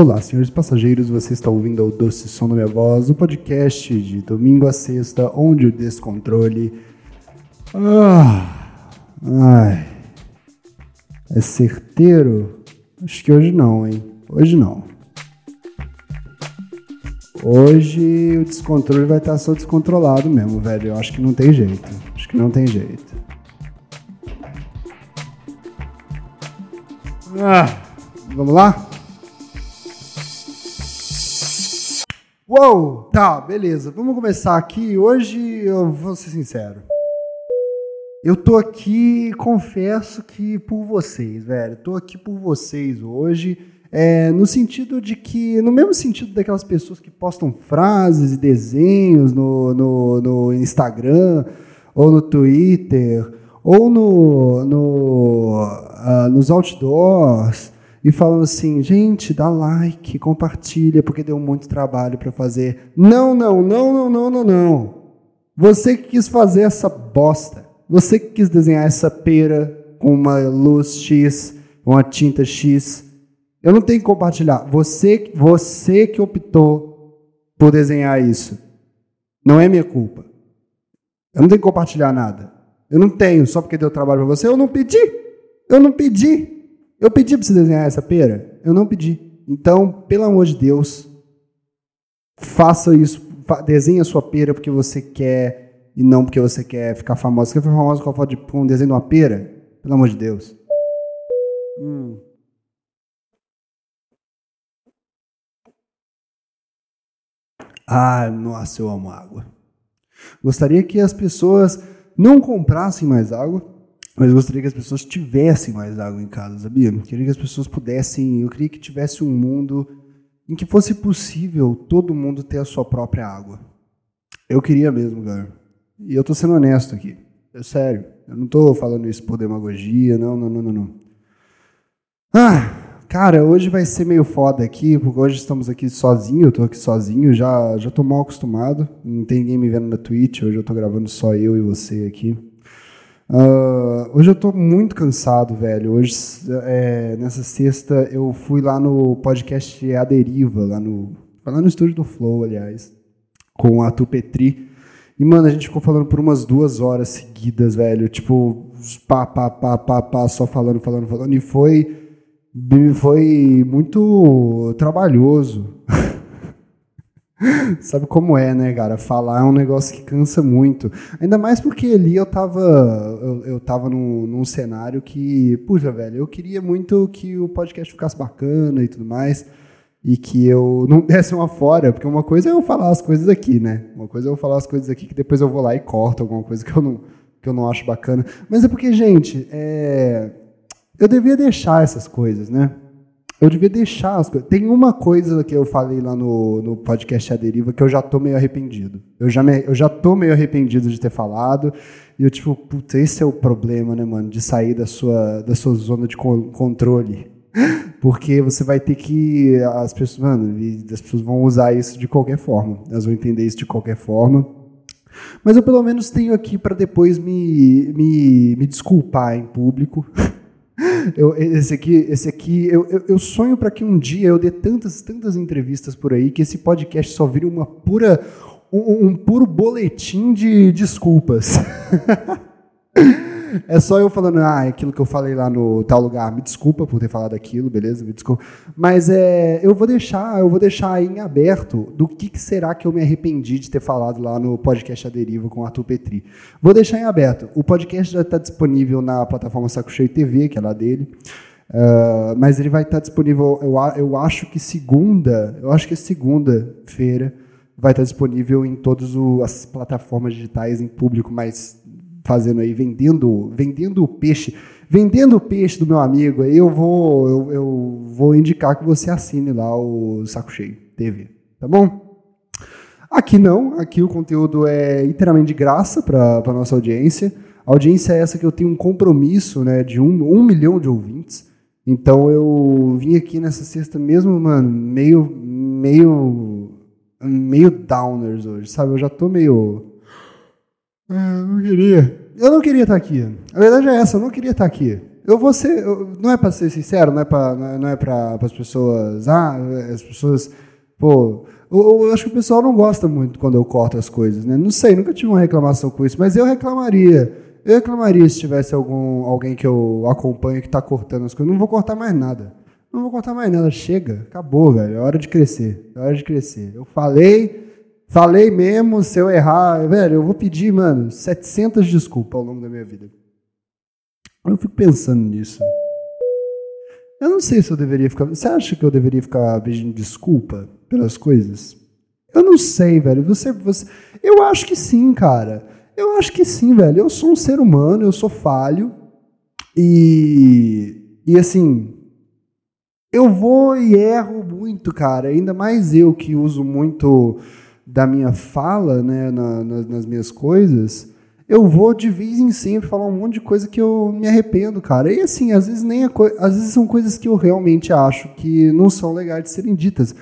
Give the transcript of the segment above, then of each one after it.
Olá, senhores passageiros, você está ouvindo o Doce Som da Minha Voz, o podcast de domingo a sexta, onde o descontrole. Ah, ai. É certeiro? Acho que hoje não, hein? Hoje não. Hoje o descontrole vai estar só descontrolado mesmo, velho. Eu acho que não tem jeito. Acho que não tem jeito. Ah, vamos lá? Uou! Tá, beleza. Vamos começar aqui. Hoje eu vou ser sincero. Eu tô aqui, confesso que por vocês, velho. Tô aqui por vocês hoje. É, no sentido de que, no mesmo sentido daquelas pessoas que postam frases e desenhos no, no, no Instagram, ou no Twitter, ou no, no, uh, nos outdoors, e falando assim, gente, dá like, compartilha, porque deu muito trabalho para fazer. Não, não, não, não, não, não, não. Você que quis fazer essa bosta. Você que quis desenhar essa pera com uma luz X, uma tinta X. Eu não tenho que compartilhar. Você, você que optou por desenhar isso. Não é minha culpa. Eu não tenho que compartilhar nada. Eu não tenho, só porque deu trabalho para você. Eu não pedi. Eu não pedi. Eu pedi para você desenhar essa pera? Eu não pedi. Então, pelo amor de Deus, faça isso. Desenhe a sua pera porque você quer e não porque você quer ficar famoso. Você quer ficar famoso com, a foto de, com um desenho de uma pera? Pelo amor de Deus. Hum. Ah, nossa, eu amo água. Gostaria que as pessoas não comprassem mais água mas gostaria que as pessoas tivessem mais água em casa, sabia? Queria que as pessoas pudessem. Eu queria que tivesse um mundo em que fosse possível todo mundo ter a sua própria água. Eu queria mesmo, cara. E eu tô sendo honesto aqui. É sério. Eu não tô falando isso por demagogia, não, não, não, não, não. Ah, cara, hoje vai ser meio foda aqui, porque hoje estamos aqui sozinho, eu tô aqui sozinho, já, já tô mal acostumado. Não tem ninguém me vendo na Twitch, hoje eu tô gravando só eu e você aqui. Uh, hoje eu tô muito cansado, velho. Hoje, é, nessa sexta, eu fui lá no podcast A Deriva, lá no, lá no estúdio do Flow, aliás, com a Tu Petri. E, mano, a gente ficou falando por umas duas horas seguidas, velho. Tipo, pá, pá, pá, pá, pá, só falando, falando, falando. E foi, foi muito trabalhoso. Sabe como é, né, cara? Falar é um negócio que cansa muito. Ainda mais porque ali eu tava, eu, eu tava num, num cenário que, puxa, velho, eu queria muito que o podcast ficasse bacana e tudo mais. E que eu não desse uma fora, porque uma coisa é eu falar as coisas aqui, né? Uma coisa é eu falar as coisas aqui que depois eu vou lá e corto alguma coisa que eu não, que eu não acho bacana. Mas é porque, gente, é... eu devia deixar essas coisas, né? Eu devia deixar as coisas. Tem uma coisa que eu falei lá no, no podcast A Deriva que eu já tô meio arrependido. Eu já, me, eu já tô meio arrependido de ter falado. E eu, tipo, puta, esse é o problema, né, mano? De sair da sua, da sua zona de controle. Porque você vai ter que. As pessoas, mano, as pessoas vão usar isso de qualquer forma. Elas vão entender isso de qualquer forma. Mas eu pelo menos tenho aqui para depois me, me, me desculpar em público. Eu, esse aqui, esse aqui eu, eu, eu sonho para que um dia eu dê tantas, tantas entrevistas por aí que esse podcast só vire uma pura, um, um puro boletim de desculpas. É só eu falando, ah, é aquilo que eu falei lá no tal lugar, me desculpa por ter falado aquilo, beleza? Me desculpa. Mas é, eu vou deixar, eu vou deixar em aberto do que, que será que eu me arrependi de ter falado lá no podcast A Deriva com o Arthur Petri. Vou deixar em aberto. O podcast já está disponível na plataforma Saco Cheio TV, que é lá dele. Uh, mas ele vai estar tá disponível, eu, eu acho que segunda, eu acho que segunda-feira vai estar tá disponível em todas as plataformas digitais em público mais fazendo aí, vendendo, vendendo o peixe, vendendo o peixe do meu amigo, aí eu vou, eu, eu vou indicar que você assine lá o Saco Cheio TV, tá bom? Aqui não, aqui o conteúdo é inteiramente de graça para a nossa audiência. A audiência é essa que eu tenho um compromisso né, de um, um milhão de ouvintes. Então eu vim aqui nessa sexta mesmo, mano, meio, meio, meio downers hoje, sabe? Eu já tô meio eu não queria. Eu não queria estar aqui. A verdade é essa, eu não queria estar aqui. eu vou ser. eu- não é pra ser sincero, não é pra, não é, é pra, as pessoas. Ah, as pessoas. Pô. Eu, eu acho que o pessoal não gosta muito quando eu corto as coisas, né? Não sei, nunca tive uma reclamação com isso, mas eu reclamaria. Eu reclamaria se tivesse algum, alguém que eu acompanho que tá cortando as coisas. Não vou cortar mais nada. Não vou cortar mais nada. Chega. Acabou, velho. É hora de crescer. É hora de crescer. Eu falei. Falei mesmo, se eu errar, velho, eu vou pedir, mano, 700 desculpas ao longo da minha vida. Eu fico pensando nisso. Eu não sei se eu deveria ficar. Você acha que eu deveria ficar pedindo desculpa pelas coisas? Eu não sei, velho. Você, você. Eu acho que sim, cara. Eu acho que sim, velho. Eu sou um ser humano, eu sou falho. E. E assim. Eu vou e erro muito, cara. Ainda mais eu que uso muito da minha fala, né, na- na- nas minhas coisas. Eu vou de vez em sempre falar um monte de coisa que eu me arrependo, cara. E assim, às vezes nem é às vezes são coisas que eu realmente acho que não são legais de serem ditas.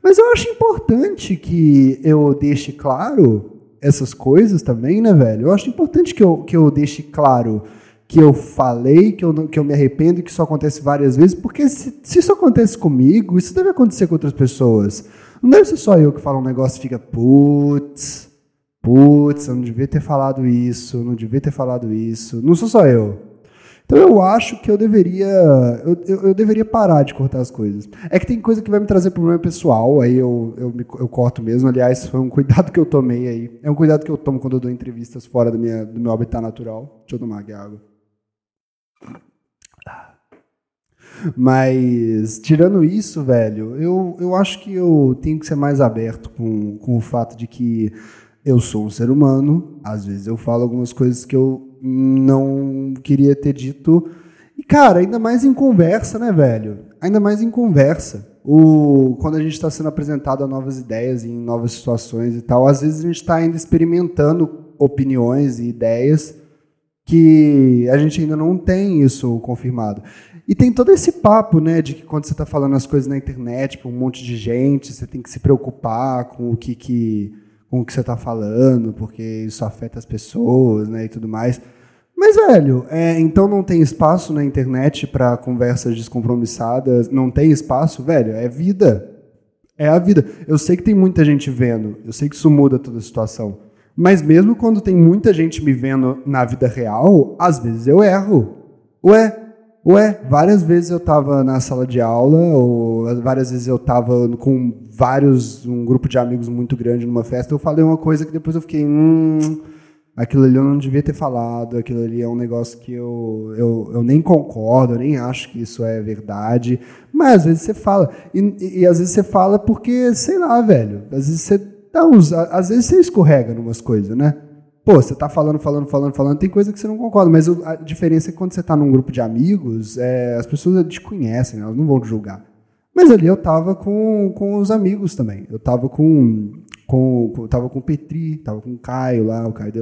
Mas eu acho importante que eu deixe claro essas coisas também, né, velho? Eu acho importante que eu, que eu deixe claro que eu falei, que eu, que eu me arrependo que isso acontece várias vezes, porque se, se isso acontece comigo, isso deve acontecer com outras pessoas. Não deve ser só eu que falo um negócio e fica, putz, putz, eu não devia ter falado isso, eu não devia ter falado isso. Não sou só eu. Então eu acho que eu deveria. Eu, eu, eu deveria parar de cortar as coisas. É que tem coisa que vai me trazer problema pessoal, aí eu, eu, me- eu corto mesmo. Aliás, foi um cuidado que eu tomei aí. É um cuidado que eu tomo quando eu dou entrevistas fora do, minha, do meu habitat natural. Deixa eu tomar aqui água. Mas, tirando isso, velho, eu, eu acho que eu tenho que ser mais aberto com, com o fato de que eu sou um ser humano. Às vezes eu falo algumas coisas que eu não queria ter dito. E, cara, ainda mais em conversa, né, velho? Ainda mais em conversa. O, quando a gente está sendo apresentado a novas ideias em novas situações e tal, às vezes a gente está ainda experimentando opiniões e ideias que a gente ainda não tem isso confirmado. E tem todo esse papo, né, de que quando você está falando as coisas na internet para um monte de gente, você tem que se preocupar com o que, que com o que você está falando, porque isso afeta as pessoas, né, e tudo mais. Mas, velho, é, então não tem espaço na internet para conversas descompromissadas, não tem espaço, velho, é vida. É a vida. Eu sei que tem muita gente vendo, eu sei que isso muda toda a situação. Mas mesmo quando tem muita gente me vendo na vida real, às vezes eu erro. Ué, ué, várias vezes eu tava na sala de aula, ou várias vezes eu tava com vários, um grupo de amigos muito grande numa festa, eu falei uma coisa que depois eu fiquei, hum, aquilo ali eu não devia ter falado, aquilo ali é um negócio que eu, eu, eu nem concordo, eu nem acho que isso é verdade. Mas às vezes você fala. E, e, e às vezes você fala porque, sei lá, velho. Às vezes você uns. Às vezes você escorrega em umas coisas, né? Pô, você tá falando, falando, falando, falando, tem coisa que você não concorda, mas a diferença é que quando você tá num grupo de amigos, é, as pessoas te conhecem, elas não vão te julgar. Mas ali eu tava com, com os amigos também. Eu tava com, com, com- tava com o Petri, tava com o Caio lá, o Caio que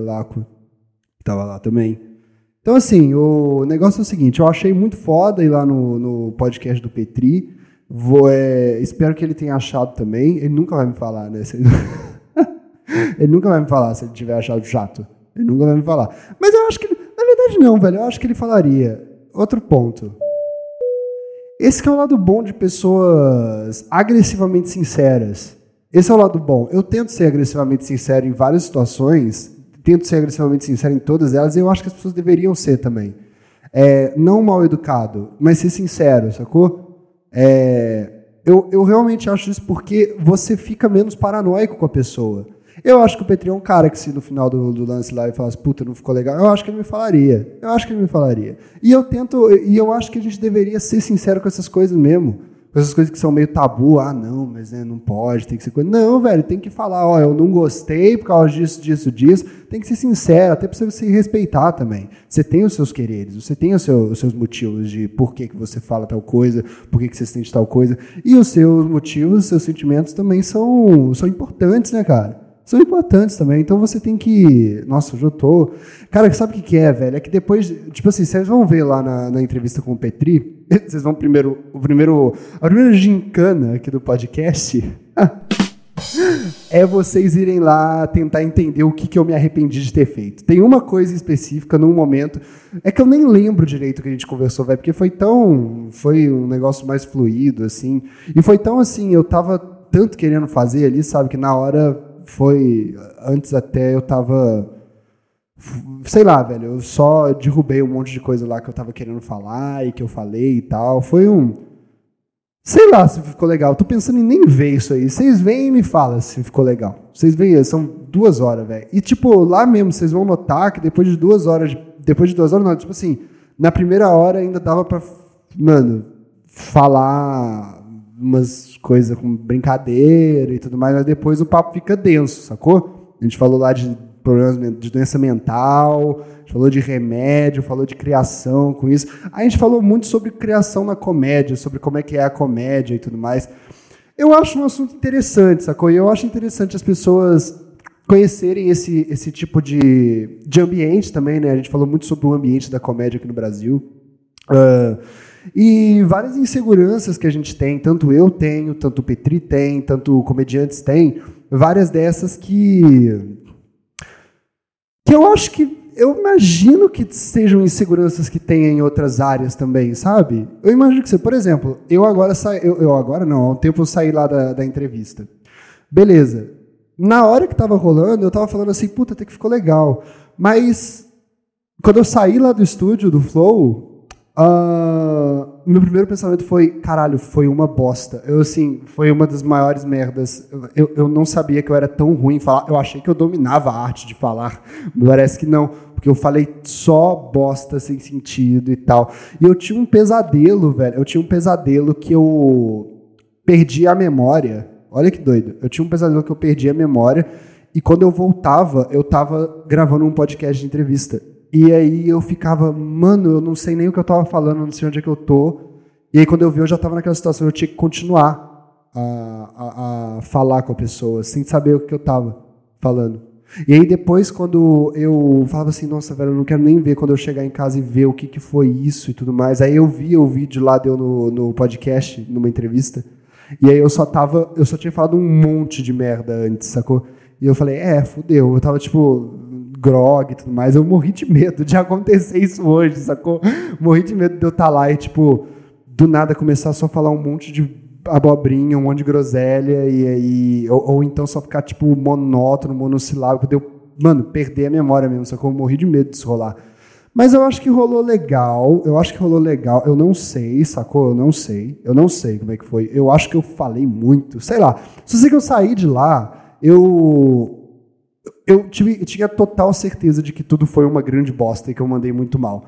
tava lá também. Então, assim, o negócio é o seguinte, eu achei muito foda ir lá no, no podcast do Petri. Vou, é, espero que ele tenha achado também. Ele nunca vai me falar, né? Ele- nunca vai me falar se ele tiver achado chato. Ele nunca vai me falar. Mas eu acho que na verdade não, velho. Eu acho que ele falaria. Outro ponto. Esse é o lado bom de pessoas agressivamente sinceras. Esse é o lado bom. Eu tento ser agressivamente sincero em várias situações, tento ser agressivamente sincero em todas elas, e eu acho que as pessoas deveriam ser também. É, não mal educado, mas ser sincero, sacou? É, eu, eu realmente acho isso porque você fica menos paranoico com a pessoa. Eu acho que o Petri é um cara que se no final do, do lance lá ele falasse, puta, não ficou legal, eu acho que ele me falaria. Eu acho que ele me falaria. E eu tento, e eu acho que a gente deveria ser sincero com essas coisas mesmo. Com essas coisas que são meio tabu, ah, não, mas né, não pode, tem que ser coisa. Não, velho, tem que falar, ó, eu não gostei por causa disso, disso, disso. Tem que ser sincero, até pra você se respeitar também. Você tem os seus quereres, você tem os seus, os seus motivos de por que, que você fala tal coisa, por que, que você sente tal coisa. E os seus motivos, os seus sentimentos também são, são importantes, né, cara? São importantes também. Então você tem que. Nossa, eu tô. Cara, sabe o que, que é, velho? É que depois. Tipo assim, vocês vão ver lá na, na entrevista com o Petri. Vocês vão primeiro. O primeiro. A primeira gincana aqui do podcast. é vocês irem lá tentar entender o que, que eu me arrependi de ter feito. Tem uma coisa específica num momento. É que eu nem lembro direito o que a gente conversou, velho, porque foi tão. Foi um negócio mais fluido, assim. E foi tão assim, eu tava tanto querendo fazer ali, sabe, que na hora foi. Antes até eu tava. Sei lá, velho, eu só derrubei um monte de coisa lá que eu tava querendo falar e que eu falei e tal. Foi um Sei lá se ficou legal. Tô pensando em nem ver isso aí. Vocês vêm e me falam se ficou legal. Vocês veem, são duas horas, velho. E, tipo, lá mesmo, vocês vão notar que depois de duas horas. De, depois de duas horas, não, tipo assim, na primeira hora ainda dava pra, mano, falar umas coisas com brincadeira e tudo mais, mas depois o papo fica denso, sacou? A gente falou lá de problemas de doença mental, falou de remédio, falou de criação com isso. A gente falou muito sobre criação na comédia, sobre como é que é a comédia e tudo mais. Eu acho um assunto interessante, sacou? E eu acho interessante as pessoas conhecerem esse, esse tipo de, de ambiente também, né? A gente falou muito sobre o ambiente da comédia aqui no Brasil. Uh, e várias inseguranças que a gente tem, tanto eu tenho, tanto o Petri tem, tanto comediantes têm, várias dessas que que eu acho que eu imagino que sejam inseguranças que tem em outras áreas também, sabe? Eu imagino que você, por exemplo, eu agora saí, eu, eu, agora não, há um tempo eu saí lá da, da entrevista. Beleza. Na hora que tava rolando, eu tava falando assim, puta, até que ficou legal. Mas quando eu saí lá do estúdio do Flow, Uh, meu primeiro pensamento foi, caralho, foi uma bosta. Eu, assim, foi uma das maiores merdas. Eu, eu não sabia que eu era tão ruim em falar. Eu achei que eu dominava a arte de falar. Parece que não, porque eu falei só bosta sem sentido e tal. E eu tinha um pesadelo, velho. Eu tinha um pesadelo que eu perdi a memória. Olha que doido. Eu tinha um pesadelo que eu perdi a memória. E quando eu voltava, eu tava gravando um podcast de entrevista. E aí eu ficava, mano, eu não sei nem o que eu tava falando, não sei onde é que eu tô. E aí quando eu vi, eu já tava naquela situação, eu tinha que continuar a, a, a falar com a pessoa, sem saber o que eu tava falando. E aí depois, quando eu falava assim, nossa, velho, eu não quero nem ver quando eu chegar em casa e ver o que, que foi isso e tudo mais. Aí eu via o vídeo lá, deu no, no podcast, numa entrevista. E aí eu só tava, eu só tinha falado um monte de merda antes, sacou? E eu falei, é, fudeu. Eu tava tipo, grog e tudo mais. Eu morri de medo de acontecer isso hoje, sacou? Morri de medo de eu estar tá lá e, tipo, do nada começar só a falar um monte de abobrinha, um monte de groselha, e aí. Ou, ou então só ficar, tipo, monótono, monossilábico, de eu, mano, perder a memória mesmo, sacou? Eu morri de medo disso rolar. Mas eu acho que rolou legal, eu acho que rolou legal, eu não sei, sacou? Eu não sei, eu não sei como é que foi. Eu acho que eu falei muito, sei lá. Sei que eu saí de lá, eu eu, tinha total certeza de que tudo foi uma grande bosta e que eu mandei muito mal.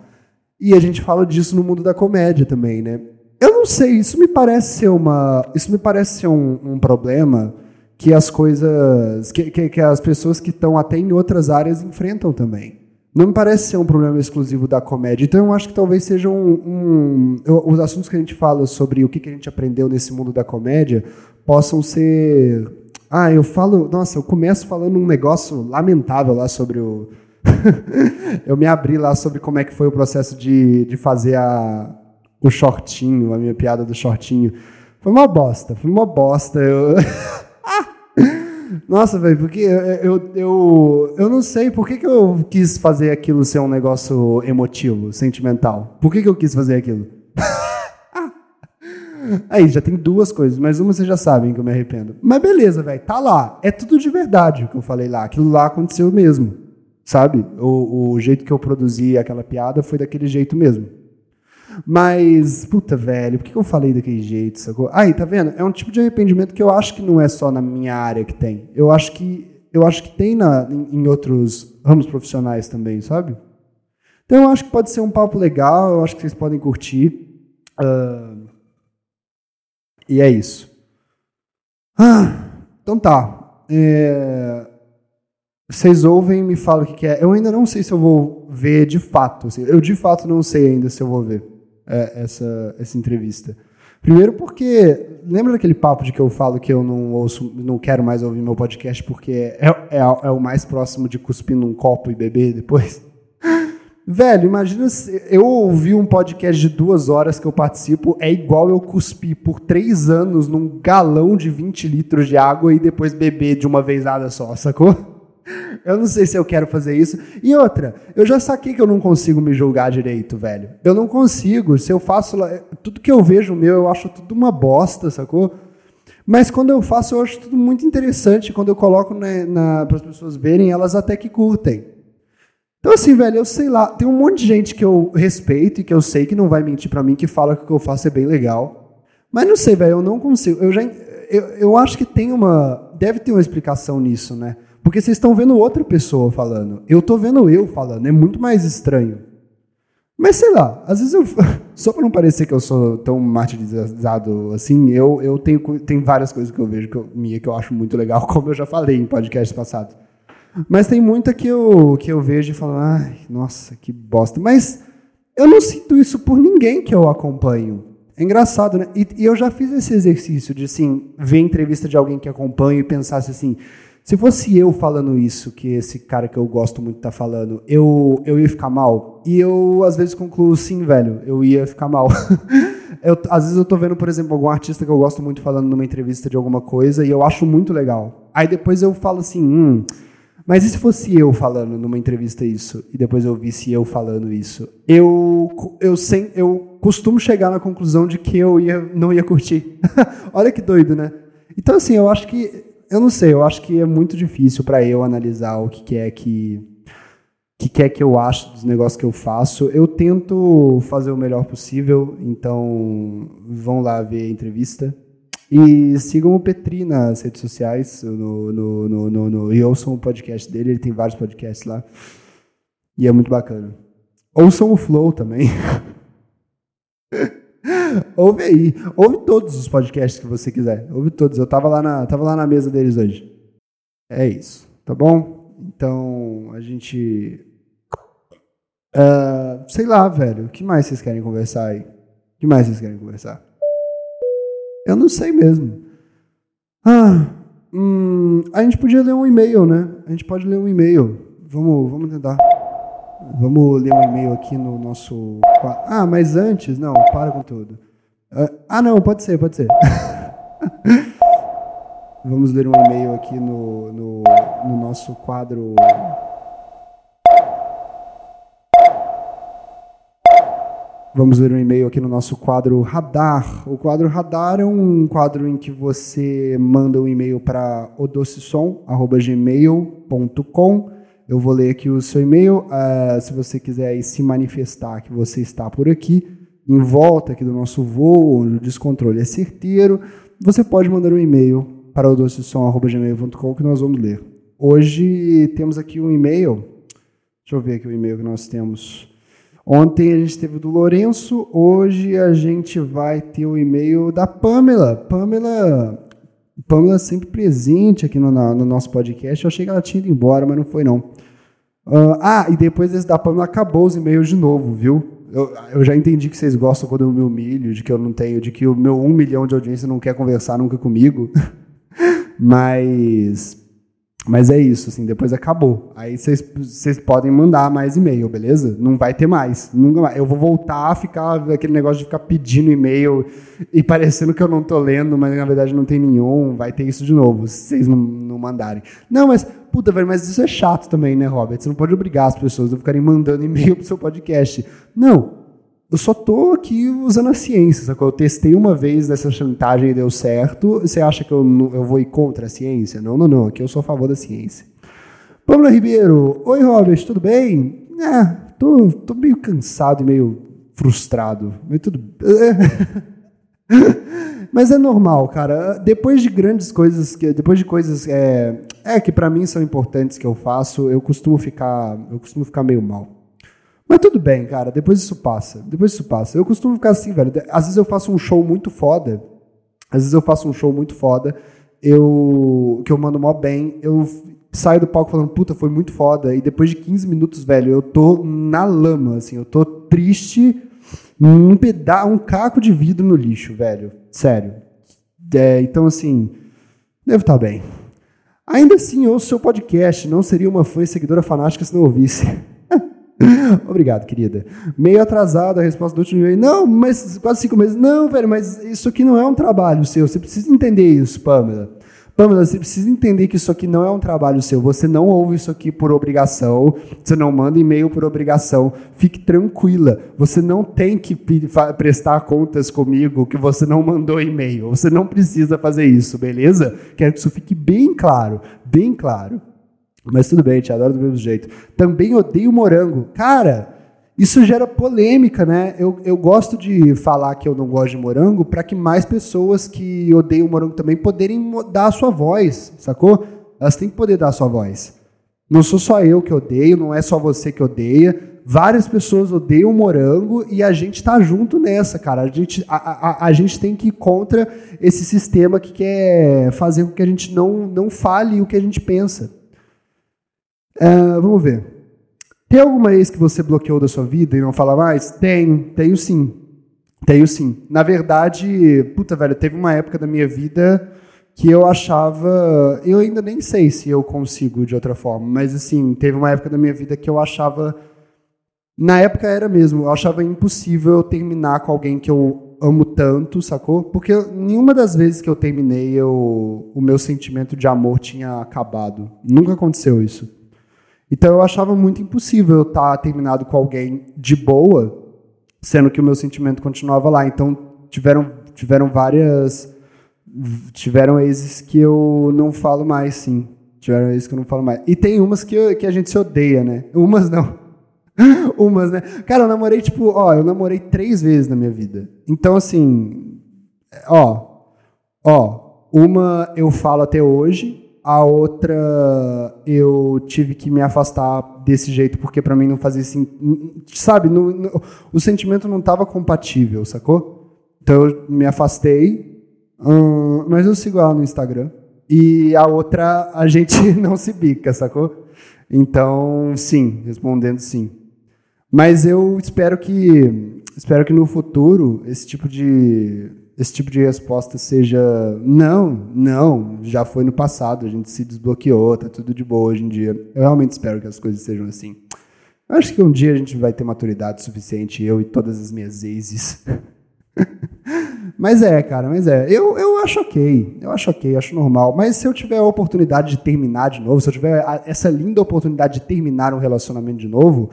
E a gente fala disso no mundo da comédia também, né? Eu não sei, isso me parece ser uma, isso me parece ser um, um problema que as coisas, que, que, que as pessoas que estão até em outras áreas enfrentam também. Não me parece ser um problema exclusivo da comédia. Então eu acho que talvez seja um, um os assuntos que a gente fala sobre o que, que a gente aprendeu nesse mundo da comédia possam ser ah, eu falo. Nossa, eu começo falando um negócio lamentável lá sobre o. eu me abri lá sobre como é que foi o processo de, de fazer a, o shortinho, a minha piada do shortinho. Foi uma bosta, foi uma bosta. Eu... Nossa, velho, porque eu, eu, eu, eu, não sei por que, que eu quis fazer aquilo ser um negócio emotivo, sentimental. Por que, que eu quis fazer aquilo? Aí, já tem duas coisas, mas uma vocês já sabem que eu me arrependo. Mas beleza, velho, tá lá. É tudo de verdade o que eu falei lá. Aquilo lá aconteceu mesmo. Sabe? O, o jeito que eu produzi aquela piada foi daquele jeito mesmo. Mas, puta, velho, por que eu falei daquele jeito, sacou? Aí, tá vendo? É um tipo de arrependimento que eu acho que não é só na minha área que tem. Eu acho que, eu acho que tem na, em, em outros ramos profissionais também, sabe? Então eu acho que pode ser um papo legal, eu acho que vocês podem curtir. Uh, e é isso. Ah, então tá. É... Vocês ouvem me falam o que, que, é. Eu ainda não sei se eu vou ver de fato. Assim, eu de fato não sei ainda se eu vou ver é, essa, essa entrevista. Primeiro porque lembra daquele papo de que eu falo que eu não ouço, não quero mais ouvir meu podcast porque é, é, é o mais próximo de cuspir num copo e beber depois? Velho, imagina se eu ouvi um podcast de duas horas que eu participo, é igual eu cuspir por três anos num galão de 20 litros de água e depois beber de uma vezada só, sacou? Eu não sei se eu quero fazer isso. E outra, eu já saquei que eu não consigo me julgar direito, velho. Eu não consigo. Se eu faço. Tudo que eu vejo meu, eu acho tudo uma bosta, sacou? Mas quando eu faço, eu acho tudo muito interessante. Quando eu coloco para as pessoas verem, elas até que curtem. Então, assim, velho, eu sei lá. Tem um monte de gente que eu respeito e que eu sei que não vai mentir para mim, que fala que o que eu faço é bem legal. Mas não sei, velho, eu não consigo. Eu já. Eu, eu acho que tem uma. Deve ter uma explicação nisso, né? Porque vocês estão vendo outra pessoa falando. Eu estou vendo eu falando. É muito mais estranho. Mas sei lá, às vezes eu. Só para não parecer que eu sou tão martirizado assim, eu, eu tenho, tem várias coisas que eu vejo que eu, minha que eu acho muito legal, como eu já falei em podcasts passados. Mas tem muita que eu, que eu vejo e falo, ai, nossa, que bosta. Mas eu não sinto isso por ninguém que eu acompanho. É engraçado, né? E, e eu já fiz esse exercício de, assim, ver entrevista de alguém que acompanho e pensar assim, se fosse eu falando isso, que esse cara que eu gosto muito tá falando, eu, eu ia ficar mal? E eu, às vezes, concluo, sim, velho, eu ia ficar mal. eu, às vezes eu tô vendo, por exemplo, algum artista que eu gosto muito falando numa entrevista de alguma coisa e eu acho muito legal. Aí depois eu falo assim, hum, mas e se fosse eu falando numa entrevista isso? E depois eu visse eu falando isso? Eu, eu, sem, eu costumo chegar na conclusão de que eu ia, não ia curtir. Olha que doido, né? Então, assim, eu acho que eu não sei, eu acho que é muito difícil para eu analisar o que, que é que que quer que eu acho dos negócios que eu faço. Eu tento fazer o melhor possível, então vão lá ver a entrevista. E sigam o Petri nas redes sociais no, no, no, no, no, e ouçam o podcast dele, ele tem vários podcasts lá. E é muito bacana. Ouçam o Flow também. Ouve aí. Ouve todos os podcasts que você quiser. Ouve todos. Eu tava lá na, tava lá na mesa deles hoje. É isso. Tá bom? Então, a gente. Uh, sei lá, velho. O que mais vocês querem conversar aí? O que mais vocês querem conversar? Eu não sei mesmo. Ah, hum, a gente podia ler um e-mail, né? A gente pode ler um e-mail. Vamos, vamos tentar. Vamos ler um e-mail aqui no nosso. Ah, mas antes, não, para com tudo. Ah, ah, não, pode ser, pode ser. Vamos ler um e-mail aqui no, no, no nosso quadro. Vamos ver um e-mail aqui no nosso quadro Radar. O quadro Radar é um quadro em que você manda um e-mail para odocissom.gmail.com eu vou ler aqui o seu e-mail. Uh, se você quiser se manifestar que você está por aqui, em volta aqui do nosso voo, o descontrole é certeiro, você pode mandar um e-mail para o docesom.gmail.com que nós vamos ler. Hoje temos aqui um e-mail. Deixa eu ver aqui o e-mail que nós temos. Ontem a gente teve do Lourenço, hoje a gente vai ter o e-mail da Pamela. Pamela Pamela sempre presente aqui no, no, nosso podcast. Eu achei que ela tinha ido embora, mas não foi não. Uh, ah, e depois desse da Pamela acabou os e-mails de novo, viu? Eu, eu, já entendi que vocês gostam quando eu me humilho, de que eu não tenho, de que o meu um milhão de audiência não quer conversar nunca comigo. mas mas é isso, assim, depois acabou. Aí vocês podem mandar mais e-mail, beleza? Não vai ter mais. Nunca mais. Eu vou voltar a ficar aquele negócio de ficar pedindo e-mail e parecendo que eu não tô lendo, mas na verdade não tem nenhum. Vai ter isso de novo, se vocês não, não mandarem. Não, mas, puta, velho, mas isso é chato também, né, Robert? Você não pode obrigar as pessoas a ficarem mandando e-mail pro seu podcast. Não, eu só tô aqui usando a ciência, sacou? Eu testei uma vez dessa chantagem e deu certo. Você acha que eu, eu vou ir contra a ciência? Não, não, não. Aqui eu sou a favor da ciência. Pamela Ribeiro. Oi, Robert, tudo bem? É, tô, tô meio cansado e meio frustrado. Mas tudo... Mas é normal, cara. Depois de grandes coisas, que, depois de coisas é, é que para mim são importantes que eu faço, eu costumo ficar, eu costumo ficar meio mal. Mas tudo bem, cara, depois isso passa. Depois isso passa. Eu costumo ficar assim, velho. Às vezes eu faço um show muito foda. Às vezes eu faço um show muito foda. Eu. Que eu mando mó bem. Eu saio do palco falando, puta, foi muito foda. E depois de 15 minutos, velho, eu tô na lama, assim. Eu tô triste. Um pedaço, um caco de vidro no lixo, velho. Sério. É, então, assim. Devo estar bem. Ainda assim, ouço seu podcast. Não seria uma fã e seguidora fanática se não ouvisse. Obrigado, querida. Meio atrasado a resposta do último e-mail. Não, mas quase cinco meses. Não, velho, mas isso aqui não é um trabalho seu. Você precisa entender isso, Pamela. Pamela, você precisa entender que isso aqui não é um trabalho seu. Você não ouve isso aqui por obrigação. Você não manda e-mail por obrigação. Fique tranquila. Você não tem que prestar contas comigo que você não mandou e-mail. Você não precisa fazer isso, beleza? Quero que isso fique bem claro. Bem claro. Mas tudo bem, te adoro do mesmo jeito. Também odeio morango. Cara, isso gera polêmica, né? Eu, eu gosto de falar que eu não gosto de morango para que mais pessoas que odeiam morango também poderem dar a sua voz, sacou? Elas têm que poder dar a sua voz. Não sou só eu que odeio, não é só você que odeia. Várias pessoas odeiam morango e a gente tá junto nessa, cara. A gente, a, a, a gente tem que ir contra esse sistema que quer fazer com que a gente não, não fale o que a gente pensa. Uh, vamos ver. Tem alguma ex que você bloqueou da sua vida e não fala mais? Tenho, tenho sim. Tenho sim. Na verdade, puta, velho, teve uma época da minha vida que eu achava. Eu ainda nem sei se eu consigo de outra forma, mas assim, teve uma época da minha vida que eu achava. Na época era mesmo, eu achava impossível eu terminar com alguém que eu amo tanto, sacou? Porque nenhuma das vezes que eu terminei, eu, o meu sentimento de amor tinha acabado. Nunca aconteceu isso. Então eu achava muito impossível eu estar terminado com alguém de boa, sendo que o meu sentimento continuava lá. Então tiveram, tiveram várias. Tiveram exes que eu não falo mais, sim. Tiveram exes que eu não falo mais. E tem umas que, que a gente se odeia, né? Umas não. umas, né? Cara, eu namorei, tipo, ó, eu namorei três vezes na minha vida. Então, assim, ó, ó, uma eu falo até hoje, a outra eu tive que me afastar desse jeito porque para mim não fazia assim, sabe, no, no, o sentimento não estava compatível, sacou? Então eu me afastei, hum, mas eu sigo ela no Instagram e a outra a gente não se bica, sacou? Então sim, respondendo sim. Mas eu espero que espero que no futuro esse tipo de esse tipo de resposta seja não, não, já foi no passado, a gente se desbloqueou, tá tudo de boa hoje em dia. Eu realmente espero que as coisas sejam assim. Acho que um dia a gente vai ter maturidade suficiente, eu e todas as minhas exes. mas é, cara, mas é. Eu, eu acho ok, eu acho ok, acho normal. Mas se eu tiver a oportunidade de terminar de novo, se eu tiver essa linda oportunidade de terminar um relacionamento de novo,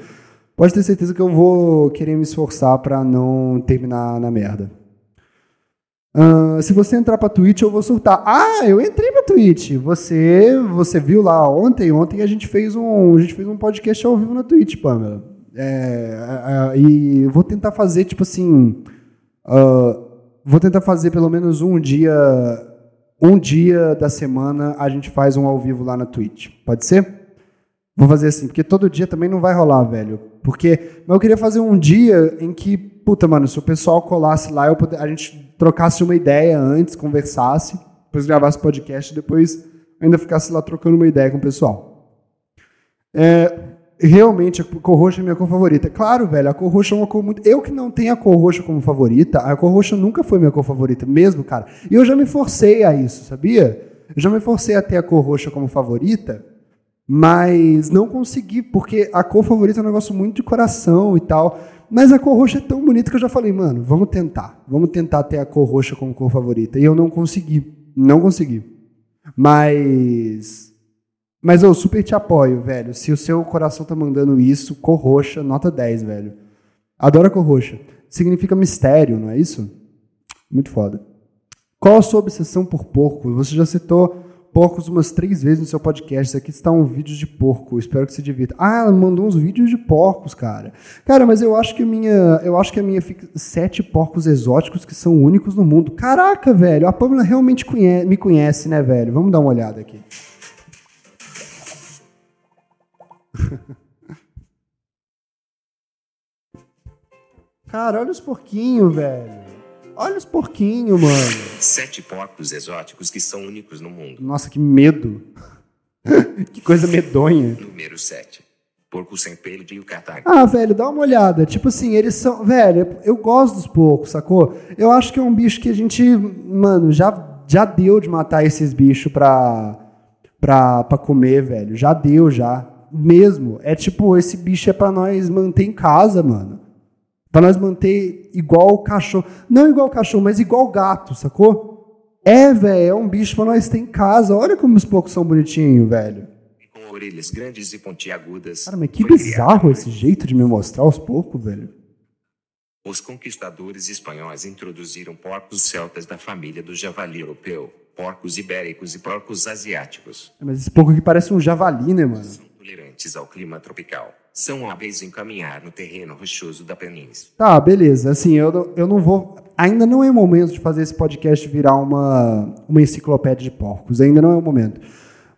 pode ter certeza que eu vou querer me esforçar para não terminar na merda. Uh, se você entrar para Twitch, eu vou surtar. Ah, eu entrei para Twitch. Você, você viu lá ontem? Ontem a gente fez um, a gente fez um podcast ao vivo na Twitch, Pamela. É, é, é e vou tentar fazer tipo assim, uh, vou tentar fazer pelo menos um dia, um dia da semana a gente faz um ao vivo lá na Twitch. Pode ser? Vou fazer assim, porque todo dia também não vai rolar, velho. Porque, mas eu queria fazer um dia em que, puta, mano, se o pessoal colasse lá, eu poder, a gente trocasse uma ideia antes, conversasse, depois gravasse podcast, depois ainda ficasse lá trocando uma ideia com o pessoal. É, realmente, a cor roxa é minha cor favorita. Claro, velho, a cor roxa é uma cor muito. Eu que não tenho a cor roxa como favorita, a cor roxa nunca foi minha cor favorita, mesmo, cara. E eu já me forcei a isso, sabia? Eu já me forcei a ter a cor roxa como favorita, mas não consegui, porque a cor favorita é um negócio muito de coração e tal. Mas a cor roxa é tão bonita que eu já falei, mano, vamos tentar. Vamos tentar ter a cor roxa como cor favorita. E eu não consegui. Não consegui. Mas. Mas eu super te apoio, velho. Se o seu coração tá mandando isso, cor roxa, nota 10, velho. Adoro a cor roxa. Significa mistério, não é isso? Muito foda. Qual a sua obsessão por porco? Você já citou porcos umas três vezes no seu podcast. Aqui está um vídeo de porco. Espero que se divirta. Ah, ela mandou uns vídeos de porcos, cara. Cara, mas eu acho que minha, eu acho que a minha fica sete porcos exóticos que são únicos no mundo. Caraca, velho. A Pamela realmente conhece, me conhece, né, velho? Vamos dar uma olhada aqui. Cara, olha os porquinhos, velho. Olha os porquinhos, mano. Sete porcos exóticos que são únicos no mundo. Nossa, que medo. que coisa medonha. Número 7. Porco sem pelo de Yucatán. Ah, velho, dá uma olhada. Tipo assim, eles são. Velho, eu gosto dos porcos, sacou? Eu acho que é um bicho que a gente. Mano, já, já deu de matar esses bichos pra, pra, pra comer, velho. Já deu, já. mesmo. É tipo, esse bicho é pra nós manter em casa, mano. Pra nós manter igual o cachorro. Não igual o cachorro, mas igual o gato, sacou? É, velho, é um bicho pra nós ter em casa. Olha como os porcos são bonitinhos, velho. Com orelhas grandes e pontiagudas. Cara, mas que bizarro esse jeito de me mostrar os porcos, velho. Os conquistadores espanhóis introduziram porcos celtas da família do javali europeu, porcos ibéricos e porcos asiáticos. Mas esse porco aqui parece um javali, né, mano? São tolerantes ao clima tropical. São hábeis em caminhar no terreno rochoso da planície. Tá, beleza. Assim, eu, não- eu não vou. Ainda não é o momento de fazer esse podcast virar uma, uma enciclopédia de porcos. Ainda não é o momento.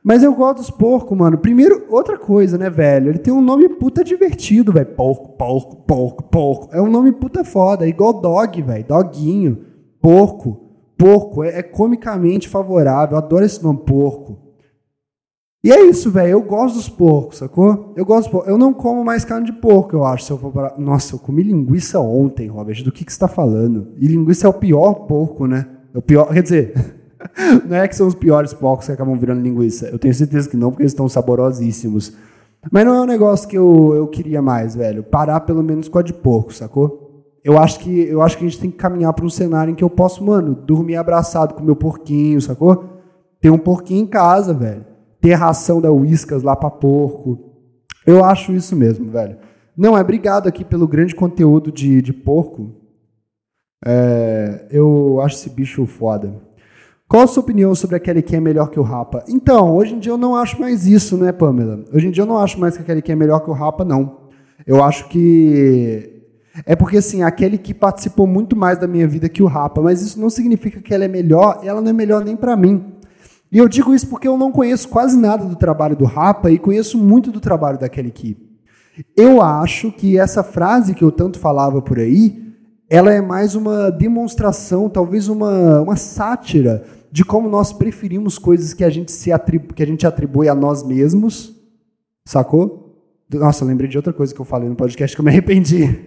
Mas eu gosto dos porcos, mano. Primeiro, outra coisa, né, velho? Ele tem um nome puta divertido, velho. Porco, porco, porco, porco. É um nome puta foda. É igual dog, velho. Doguinho. Porco. Porco. É, é comicamente favorável. Adoro esse nome, porco. E é isso, velho. Eu gosto dos porcos, sacou? Eu gosto dos porcos. Eu não como mais carne de porco, eu acho. Se eu for pra... Nossa, eu comi linguiça ontem, Robert. Do que, que você tá falando? E linguiça é o pior porco, né? É o pior. Quer dizer, não é que são os piores porcos que acabam virando linguiça. Eu tenho certeza que não, porque eles estão saborosíssimos. Mas não é um negócio que eu, eu queria mais, velho. Parar pelo menos com a de porco, sacou? Eu acho que eu acho que a gente tem que caminhar para um cenário em que eu posso, mano, dormir abraçado com meu porquinho, sacou? Ter um porquinho em casa, velho. Ter ração da Whiskas lá pra porco. Eu acho isso mesmo, velho. Não, é obrigado aqui pelo grande conteúdo de, de porco. É, eu acho esse bicho foda. Qual a sua opinião sobre a Kelly Key é melhor que o Rapa? Então, hoje em dia eu não acho mais isso, né, Pamela? Hoje em dia eu não acho mais que a Kelly Key é melhor que o Rapa, não. Eu acho que. É porque, assim, a Kelly Key participou muito mais da minha vida que o Rapa, mas isso não significa que ela é melhor, ela não é melhor nem pra mim. E eu digo isso porque eu não conheço quase nada do trabalho do Rapa e conheço muito do trabalho da Kelly Key. Eu acho que essa frase que eu tanto falava por aí, ela é mais uma demonstração, talvez uma, uma sátira de como nós preferimos coisas que a gente se que a gente atribui a nós mesmos, sacou? Nossa, lembrei de outra coisa que eu falei no podcast que eu me arrependi.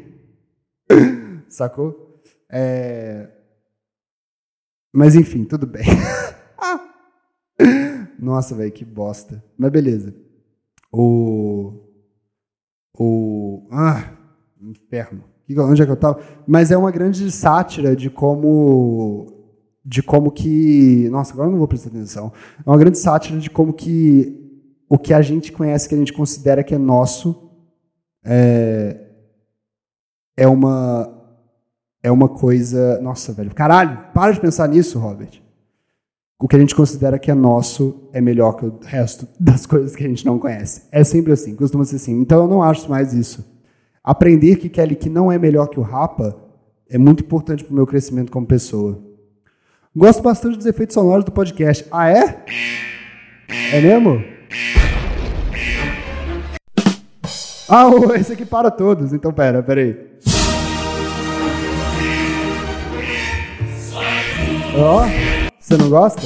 sacou? É... Mas enfim, tudo bem. Nossa, velho, que bosta. Mas beleza. O. O. Ah, inferno. Onde é que eu tava? Mas é uma grande sátira de como. De como que. Nossa, agora eu não vou prestar atenção. É uma grande sátira de como que o que a gente conhece, que a gente considera que é nosso, é, é uma. É uma coisa. Nossa, velho. Caralho, para de pensar nisso, Robert o que a gente considera que é nosso é melhor que o resto das coisas que a gente não conhece. É sempre assim, costuma ser assim. Então eu não acho mais isso. Aprender que Kelly que não é melhor que o Rapa é muito importante para o meu crescimento como pessoa. Gosto bastante dos efeitos sonoros do podcast. Ah, é? É mesmo? Ah, esse aqui para todos. Então, pera, pera aí. Ó, você não gosta?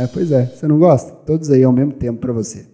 É, pois é, você não gosta? Todos aí ao mesmo tempo pra você.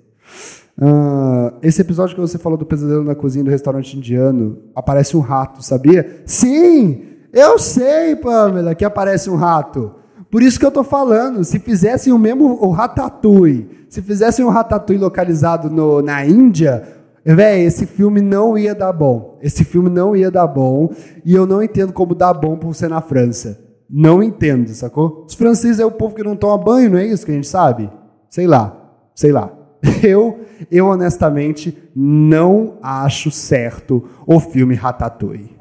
Ah, esse episódio que você falou do pesadelo na cozinha do restaurante indiano, aparece um rato, sabia? Sim! Eu sei, Pamela, que aparece um rato. Por isso que eu tô falando, se fizessem o mesmo o Ratatouille, se fizessem um Ratatouille localizado no, na Índia, véi, esse filme não ia dar bom. Esse filme não ia dar bom, e eu não entendo como dá bom por ser na França. Não entendo, sacou? Os franceses é o povo que não toma banho, não é isso que a gente sabe? Sei lá, sei lá. Eu, eu honestamente não acho certo o filme Ratatouille.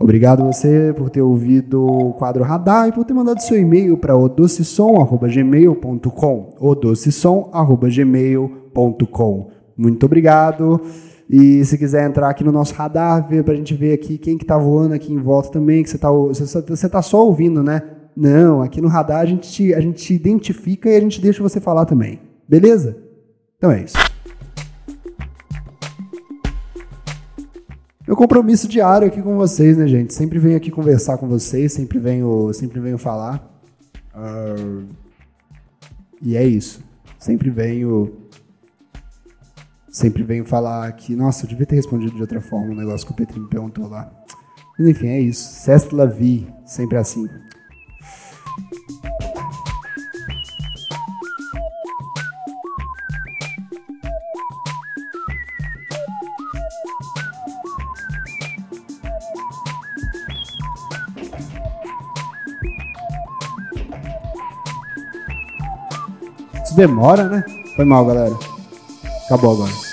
Obrigado você por ter ouvido o quadro Radar e por ter mandado seu e-mail para odocesom.gmail.com odocesom.gmail.com Muito obrigado. E se quiser entrar aqui no nosso radar, ver pra gente ver aqui quem que tá voando aqui em volta também, que você tá, você, tá só ouvindo, né? Não, aqui no radar a gente, te- a gente te identifica e a gente deixa você falar também. Beleza? Então é isso. Meu compromisso diário aqui com vocês, né, gente? Sempre venho aqui conversar com vocês, sempre venho, sempre venho falar. Ah, e é isso. Sempre venho sempre venho falar que, nossa, eu devia ter respondido de outra forma o negócio que o Petri me perguntou lá. Mas enfim, é isso. Cest la vie, sempre assim. demora, né? Foi mal, galera. Acabou agora.